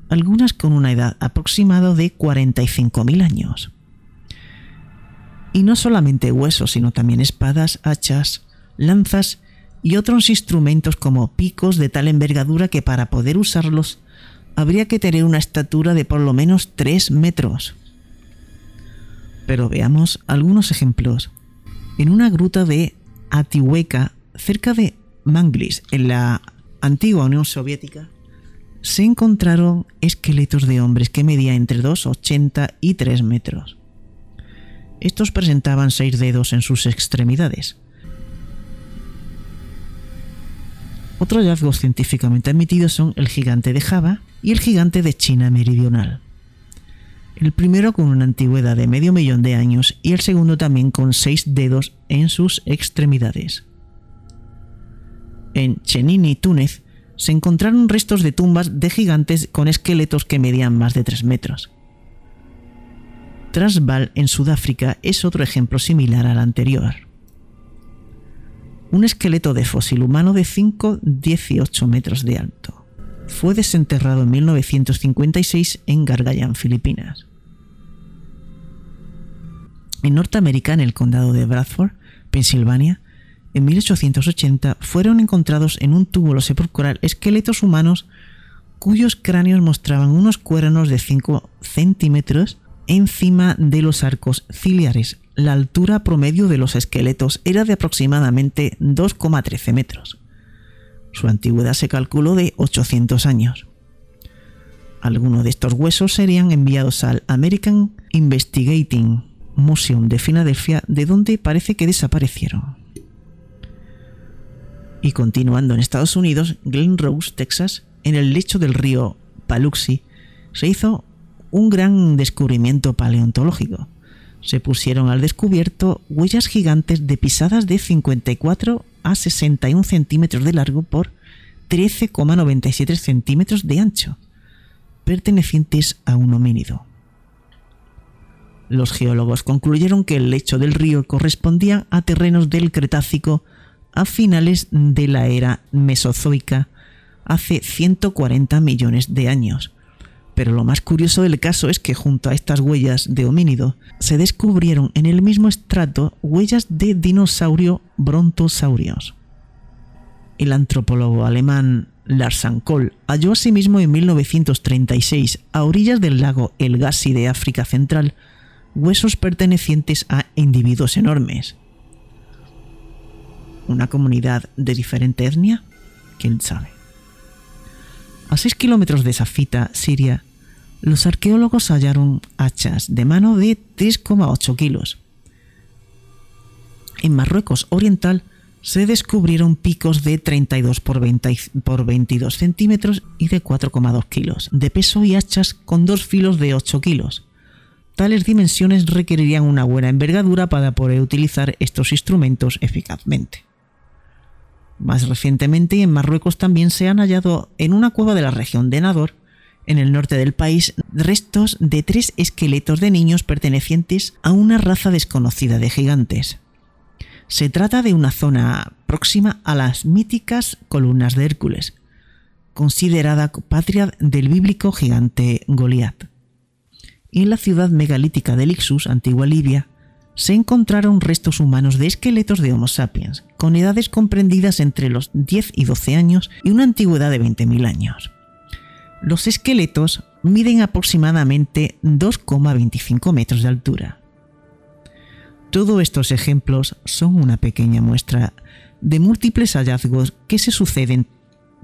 algunas con una edad aproximada de 45.000 años. Y no solamente huesos, sino también espadas, hachas, lanzas y otros instrumentos como picos de tal envergadura que para poder usarlos habría que tener una estatura de por lo menos 3 metros. Pero veamos algunos ejemplos. En una gruta de Atihueca, cerca de Manglis, en la antigua Unión Soviética, se encontraron esqueletos de hombres que medían entre 2,80 y 3 metros. Estos presentaban seis dedos en sus extremidades. Otros hallazgos científicamente admitidos son el gigante de Java y el gigante de China meridional. El primero con una antigüedad de medio millón de años y el segundo también con seis dedos en sus extremidades. En Chenini, Túnez, se encontraron restos de tumbas de gigantes con esqueletos que medían más de 3 metros. Transvaal, en Sudáfrica, es otro ejemplo similar al anterior. Un esqueleto de fósil humano de 5-18 metros de alto. Fue desenterrado en 1956 en Gargayan, Filipinas. En Norteamérica, en el condado de Bradford, Pensilvania, en 1880 fueron encontrados en un túbulo sepulcral esqueletos humanos cuyos cráneos mostraban unos cuernos de 5 centímetros encima de los arcos ciliares. La altura promedio de los esqueletos era de aproximadamente 2,13 metros. Su antigüedad se calculó de 800 años. Algunos de estos huesos serían enviados al American Investigating Museum de Filadelfia, de donde parece que desaparecieron. Y continuando en Estados Unidos, Glen Rose, Texas, en el lecho del río Paluxy, se hizo un gran descubrimiento paleontológico. Se pusieron al descubierto huellas gigantes de pisadas de 54 a 61 centímetros de largo por 13,97 centímetros de ancho, pertenecientes a un homínido. Los geólogos concluyeron que el lecho del río correspondía a terrenos del Cretácico a finales de la era Mesozoica, hace 140 millones de años. Pero lo más curioso del caso es que junto a estas huellas de homínido se descubrieron en el mismo estrato huellas de dinosaurio brontosaurios. El antropólogo alemán Lars Kohl halló asimismo en 1936, a orillas del lago El Gassi de África Central, huesos pertenecientes a individuos enormes. ¿Una comunidad de diferente etnia? ¿Quién sabe? A 6 kilómetros de Safita, Siria, los arqueólogos hallaron hachas de mano de 3,8 kilos. En Marruecos Oriental se descubrieron picos de 32 por, 22 centímetros y de 4,2 kilos de peso y hachas con dos filos de 8 kilos. Tales dimensiones requerirían una buena envergadura para poder utilizar estos instrumentos eficazmente. Más recientemente en Marruecos también se han hallado en una cueva de la región de Nador, en el norte del país, restos de tres esqueletos de niños pertenecientes a una raza desconocida de gigantes. Se trata de una zona próxima a las míticas columnas de Hércules, considerada patria del bíblico gigante Goliat en la ciudad megalítica de Lixus, antigua Libia, se encontraron restos humanos de esqueletos de Homo sapiens, con edades comprendidas entre los 10 y 12 años y una antigüedad de 20.000 años. Los esqueletos miden aproximadamente 2,25 metros de altura. Todos estos ejemplos son una pequeña muestra de múltiples hallazgos que se suceden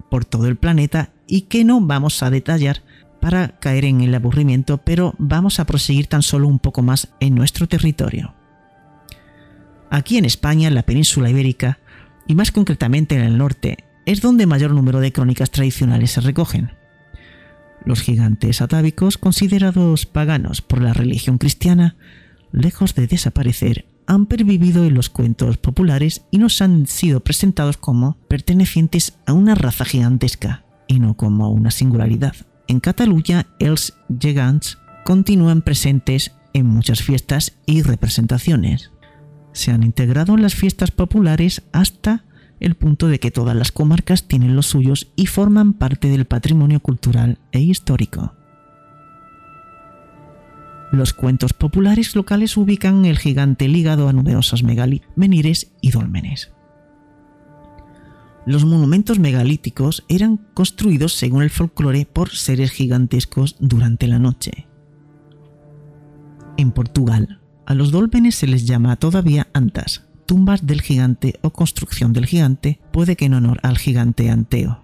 por todo el planeta y que no vamos a detallar para caer en el aburrimiento, pero vamos a proseguir tan solo un poco más en nuestro territorio. Aquí en España, en la península ibérica, y más concretamente en el norte, es donde mayor número de crónicas tradicionales se recogen. Los gigantes atávicos, considerados paganos por la religión cristiana, lejos de desaparecer, han pervivido en los cuentos populares y nos han sido presentados como pertenecientes a una raza gigantesca y no como una singularidad en Cataluña els gegants continúan presentes en muchas fiestas y representaciones. Se han integrado en las fiestas populares hasta el punto de que todas las comarcas tienen los suyos y forman parte del patrimonio cultural e histórico. Los cuentos populares locales ubican el gigante ligado a numerosos menires y dólmenes. Los monumentos megalíticos eran construidos según el folclore por seres gigantescos durante la noche. En Portugal, a los dólmenes se les llama todavía antas, tumbas del gigante o construcción del gigante, puede que en honor al gigante Anteo.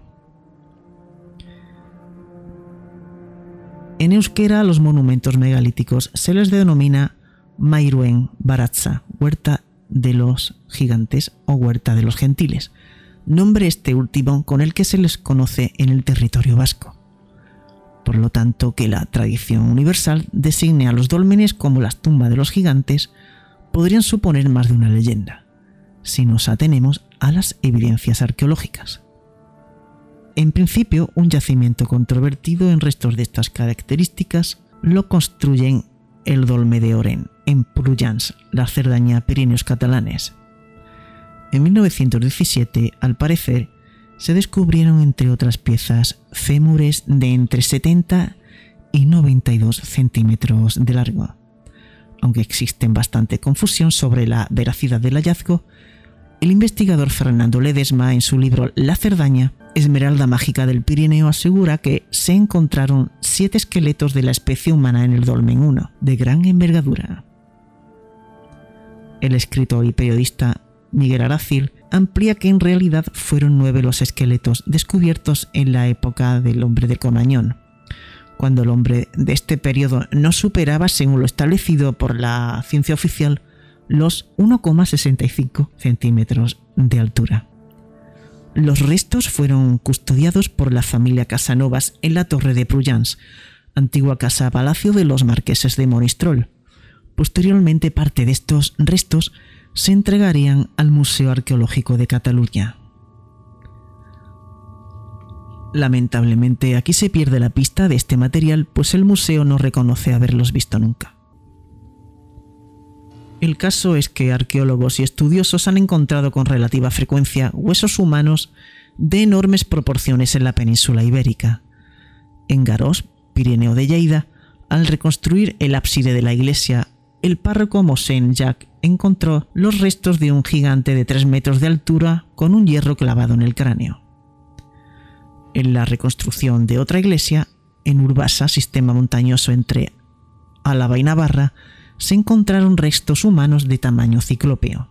En euskera a los monumentos megalíticos se les denomina Mairuen Baratza, huerta de los gigantes o huerta de los gentiles, nombre este último con el que se les conoce en el territorio vasco. Por lo tanto, que la tradición universal designe a los dólmenes como las tumbas de los gigantes podrían suponer más de una leyenda, si nos atenemos a las evidencias arqueológicas. En principio, un yacimiento controvertido en restos de estas características lo construyen el Dolme de Oren, en Prullans, la Cerdaña Pirineos catalanes, en 1917, al parecer, se descubrieron entre otras piezas fémures de entre 70 y 92 centímetros de largo. Aunque existe bastante confusión sobre la veracidad del hallazgo, el investigador Fernando Ledesma en su libro La Cerdaña, Esmeralda Mágica del Pirineo, asegura que se encontraron siete esqueletos de la especie humana en el Dolmen 1, de gran envergadura. El escritor y periodista Miguel Aracil, amplía que en realidad fueron nueve los esqueletos descubiertos en la época del hombre de Comañón, cuando el hombre de este periodo no superaba, según lo establecido por la ciencia oficial, los 1,65 centímetros de altura. Los restos fueron custodiados por la familia Casanovas en la Torre de Pruyans, antigua casa palacio de los marqueses de Monistrol. Posteriormente parte de estos restos se entregarían al Museo Arqueológico de Cataluña. Lamentablemente aquí se pierde la pista de este material, pues el museo no reconoce haberlos visto nunca. El caso es que arqueólogos y estudiosos han encontrado con relativa frecuencia huesos humanos de enormes proporciones en la península ibérica. En Garós, Pirineo de Lleida, al reconstruir el ábside de la iglesia, el párroco Mosén Jacques encontró los restos de un gigante de 3 metros de altura con un hierro clavado en el cráneo. En la reconstrucción de otra iglesia, en Urbasa, sistema montañoso entre Álava y Navarra, se encontraron restos humanos de tamaño ciclópeo.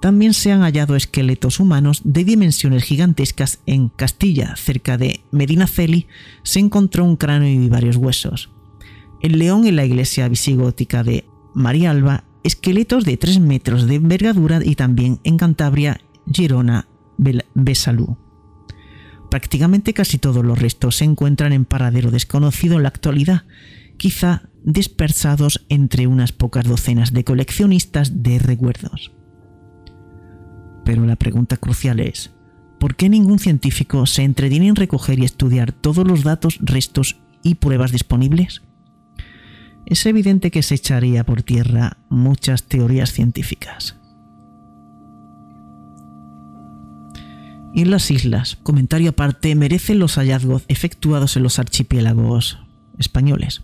También se han hallado esqueletos humanos de dimensiones gigantescas en Castilla, cerca de Medinaceli, se encontró un cráneo y varios huesos. En León, en la iglesia visigótica de María Alba, esqueletos de 3 metros de envergadura y también en Cantabria, Girona, Besalú. Prácticamente casi todos los restos se encuentran en paradero desconocido en la actualidad, quizá dispersados entre unas pocas docenas de coleccionistas de recuerdos. Pero la pregunta crucial es, ¿por qué ningún científico se entretiene en recoger y estudiar todos los datos, restos y pruebas disponibles? Es evidente que se echaría por tierra muchas teorías científicas. Y en las islas, comentario aparte, merecen los hallazgos efectuados en los archipiélagos españoles.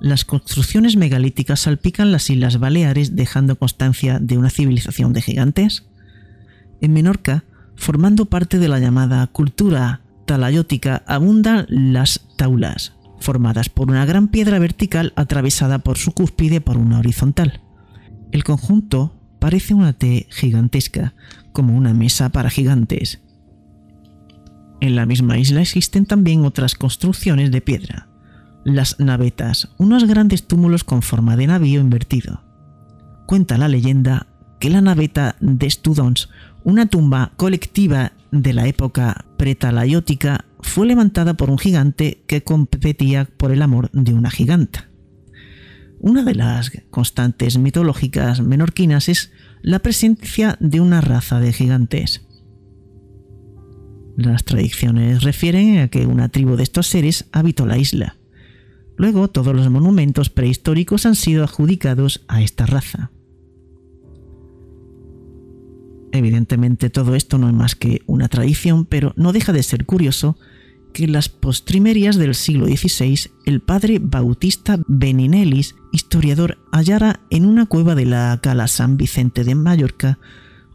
Las construcciones megalíticas salpican las Islas Baleares dejando constancia de una civilización de gigantes. En Menorca, formando parte de la llamada cultura talayótica, abundan las taulas, formadas por una gran piedra vertical atravesada por su cúspide por una horizontal. El conjunto parece una T gigantesca, como una mesa para gigantes. En la misma isla existen también otras construcciones de piedra, las navetas, unos grandes túmulos con forma de navío invertido. Cuenta la leyenda que la naveta de Studons, una tumba colectiva de la época pretalayótica, fue levantada por un gigante que competía por el amor de una giganta. Una de las constantes mitológicas menorquinas es la presencia de una raza de gigantes. Las tradiciones refieren a que una tribu de estos seres habitó la isla. Luego, todos los monumentos prehistóricos han sido adjudicados a esta raza. Evidentemente todo esto no es más que una tradición, pero no deja de ser curioso que en las postrimerías del siglo XVI el padre Bautista Beninellis, historiador, hallara en una cueva de la cala San Vicente de Mallorca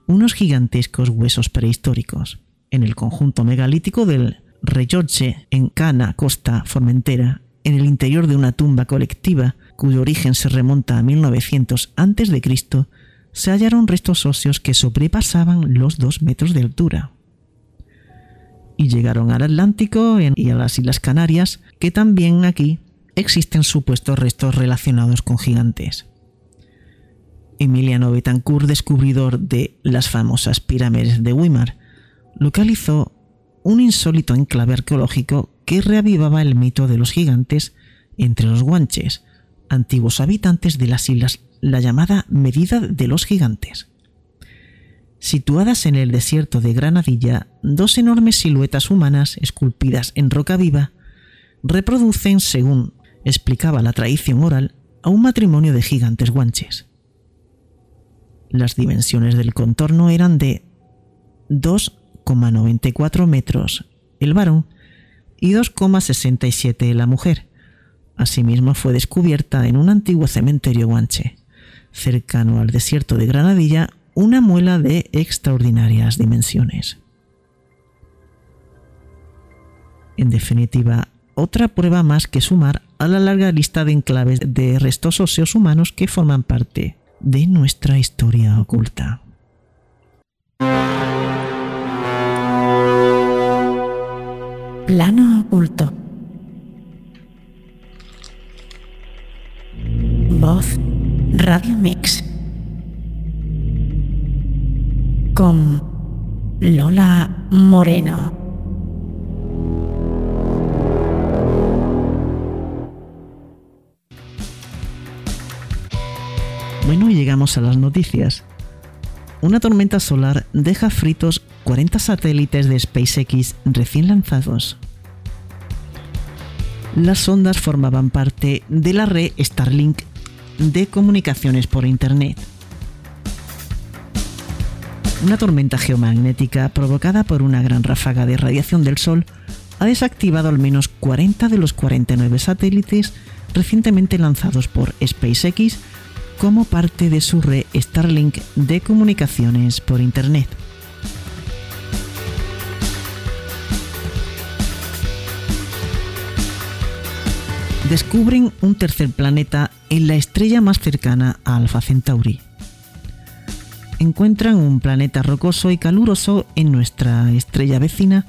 unos gigantescos huesos prehistóricos. En el conjunto megalítico del Rellotge, en Cana, Costa Formentera, en el interior de una tumba colectiva cuyo origen se remonta a 1900 a.C., se hallaron restos óseos que sobrepasaban los dos metros de altura. Y llegaron al Atlántico y a las Islas Canarias, que también aquí existen supuestos restos relacionados con gigantes. Emiliano Betancourt, descubridor de las famosas pirámides de Weimar, localizó un insólito enclave arqueológico que reavivaba el mito de los gigantes entre los guanches, antiguos habitantes de las islas, la llamada medida de los gigantes. Situadas en el desierto de Granadilla, dos enormes siluetas humanas esculpidas en roca viva reproducen, según explicaba la tradición oral, a un matrimonio de gigantes guanches. Las dimensiones del contorno eran de 2,94 metros el varón y 2,67 la mujer. Asimismo fue descubierta en un antiguo cementerio guanche, cercano al desierto de Granadilla, una muela de extraordinarias dimensiones. En definitiva, otra prueba más que sumar a la larga lista de enclaves de restos óseos humanos que forman parte de nuestra historia oculta. Plano oculto. Voz Radio Mix. Con Lola Moreno. Bueno, llegamos a las noticias. una tormenta solar deja fritos 40 satélites de SpaceX recién lanzados. Las sondas formaban parte de la red Starlink de comunicaciones por Internet. Una tormenta geomagnética provocada por una gran ráfaga de radiación del Sol ha desactivado al menos 40 de los 49 satélites recientemente lanzados por SpaceX como parte de su red Starlink de comunicaciones por Internet. Descubren un tercer planeta en la estrella más cercana a Alpha Centauri. Encuentran un planeta rocoso y caluroso en nuestra estrella vecina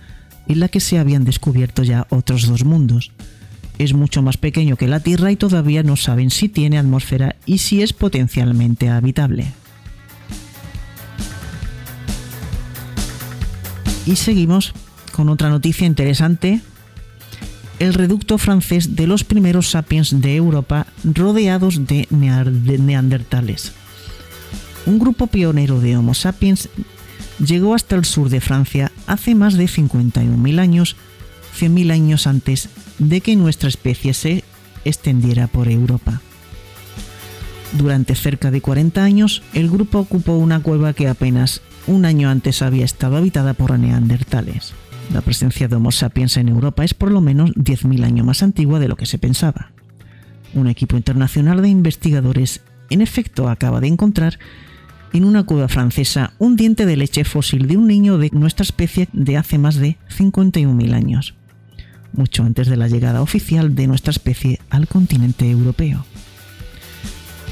en la que se habían descubierto ya otros dos mundos, es mucho más pequeño que la Tierra y todavía no saben si tiene atmósfera y si es potencialmente habitable. Y seguimos con otra noticia interesante. El reducto francés de los primeros sapiens de Europa rodeados de, neandertales. Un grupo pionero de Homo sapiens llegó hasta el sur de Francia hace más de 51.000 años, 100.000 años antes de que nuestra especie se extendiera por Europa. Durante cerca de 40 años, el grupo ocupó una cueva que apenas un año antes había estado habitada por neandertales. La presencia de Homo sapiens en Europa es por lo menos 10.000 años más antigua de lo que se pensaba. Un equipo internacional de investigadores en efecto acaba de encontrar en una cueva francesa un diente de leche fósil de un niño de nuestra especie de hace más de 51.000 años mucho antes de la llegada oficial de nuestra especie al continente europeo.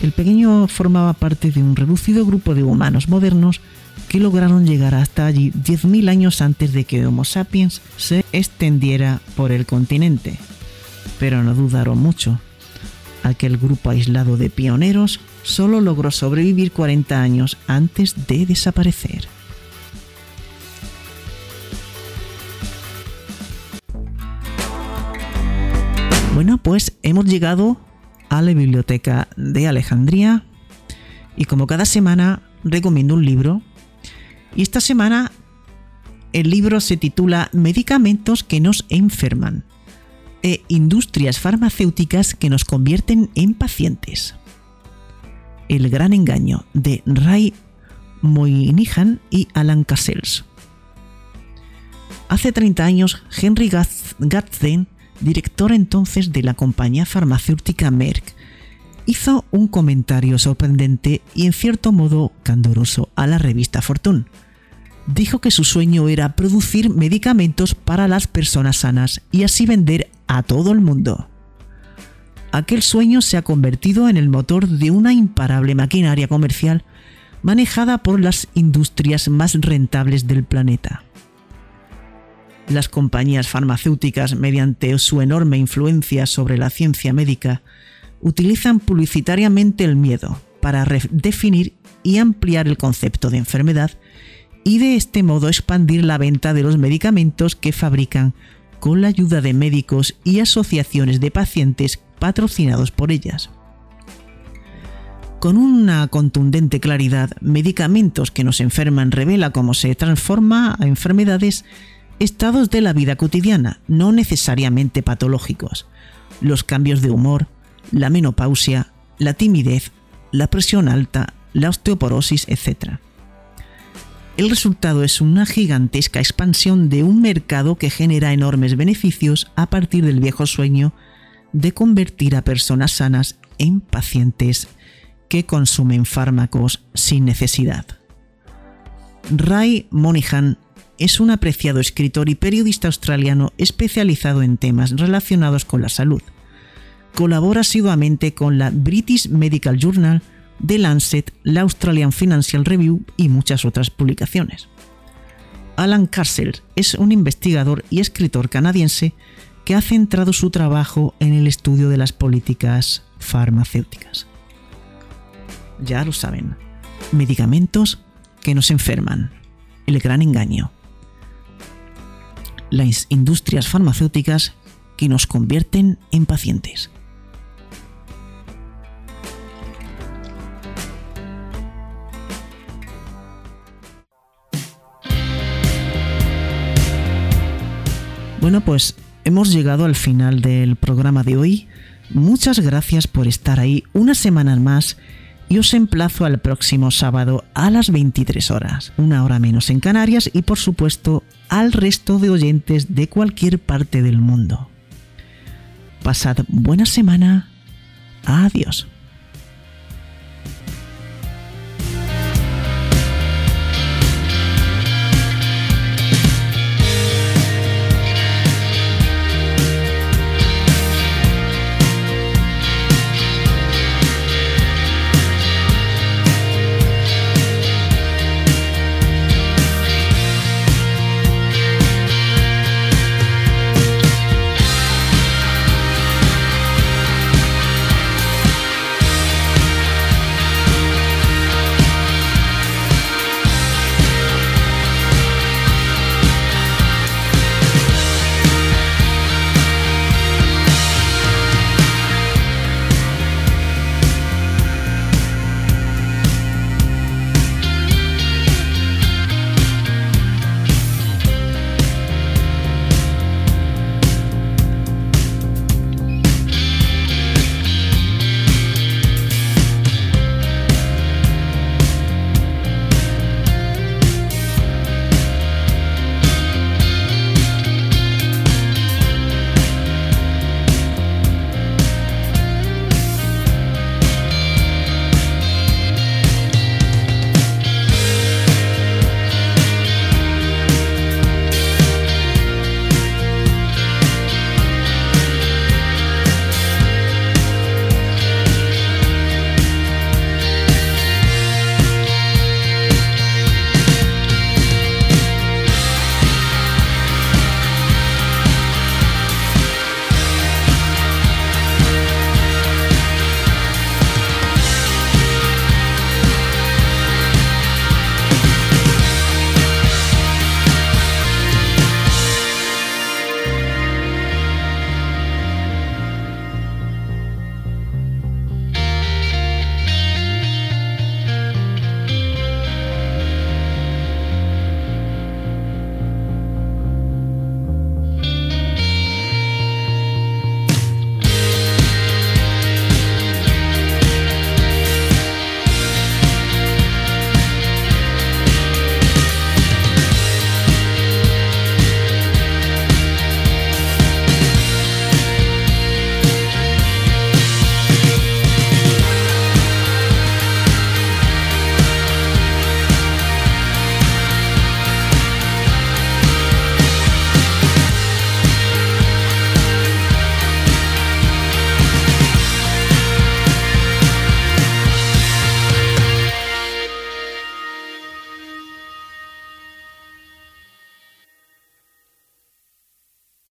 El pequeño formaba parte de un reducido grupo de humanos modernos que lograron llegar hasta allí 10.000 años antes de que Homo sapiens se extendiera por el continente. Pero no dudaron mucho. Aquel grupo aislado de pioneros solo logró sobrevivir 40 años antes de desaparecer. Bueno, pues hemos llegado a la biblioteca de Alejandría y como cada semana recomiendo un libro. Y esta semana el libro se titula Medicamentos que nos enferman e industrias farmacéuticas que nos convierten en pacientes. El gran engaño de Ray Moynihan y Alan Cassels. Hace 30 años, Henry Gadsden director entonces de la compañía farmacéutica Merck, hizo un comentario sorprendente y en cierto modo candoroso a la revista Fortune. Dijo que su sueño era producir medicamentos para las personas sanas y así vender a todo el mundo. Aquel sueño se ha convertido en el motor de una imparable maquinaria comercial manejada por las industrias más rentables del planeta. Las compañías farmacéuticas, mediante su enorme influencia sobre la ciencia médica, utilizan publicitariamente el miedo para redefinir y ampliar el concepto de enfermedad y de este modo expandir la venta de los medicamentos que fabrican con la ayuda de médicos y asociaciones de pacientes patrocinados por ellas. Con una contundente claridad, Medicamentos que nos enferman revela cómo se transforma a enfermedades estados de la vida cotidiana, no necesariamente patológicos, los cambios de humor, la menopausia, la timidez, la presión alta, la osteoporosis, etc. El resultado es una gigantesca expansión de un mercado que genera enormes beneficios a partir del viejo sueño de convertir a personas sanas en pacientes que consumen fármacos sin necesidad. Ray Monihan es un apreciado escritor y periodista australiano especializado en temas relacionados con la salud. Colabora asiduamente con la British Medical Journal, The Lancet, la Australian Financial Review y muchas otras publicaciones. Alan Castle es un investigador y escritor canadiense que ha centrado su trabajo en el estudio de las políticas farmacéuticas. Ya lo saben, medicamentos que nos enferman, el gran engaño. Las industrias farmacéuticas que nos convierten en pacientes. Bueno, pues hemos llegado al final del programa de hoy. Muchas gracias por estar ahí una semana más y os emplazo al próximo sábado a las 23 horas, una hora menos en Canarias y por supuesto al resto de oyentes de cualquier parte del mundo. Pasad buena semana. Adiós.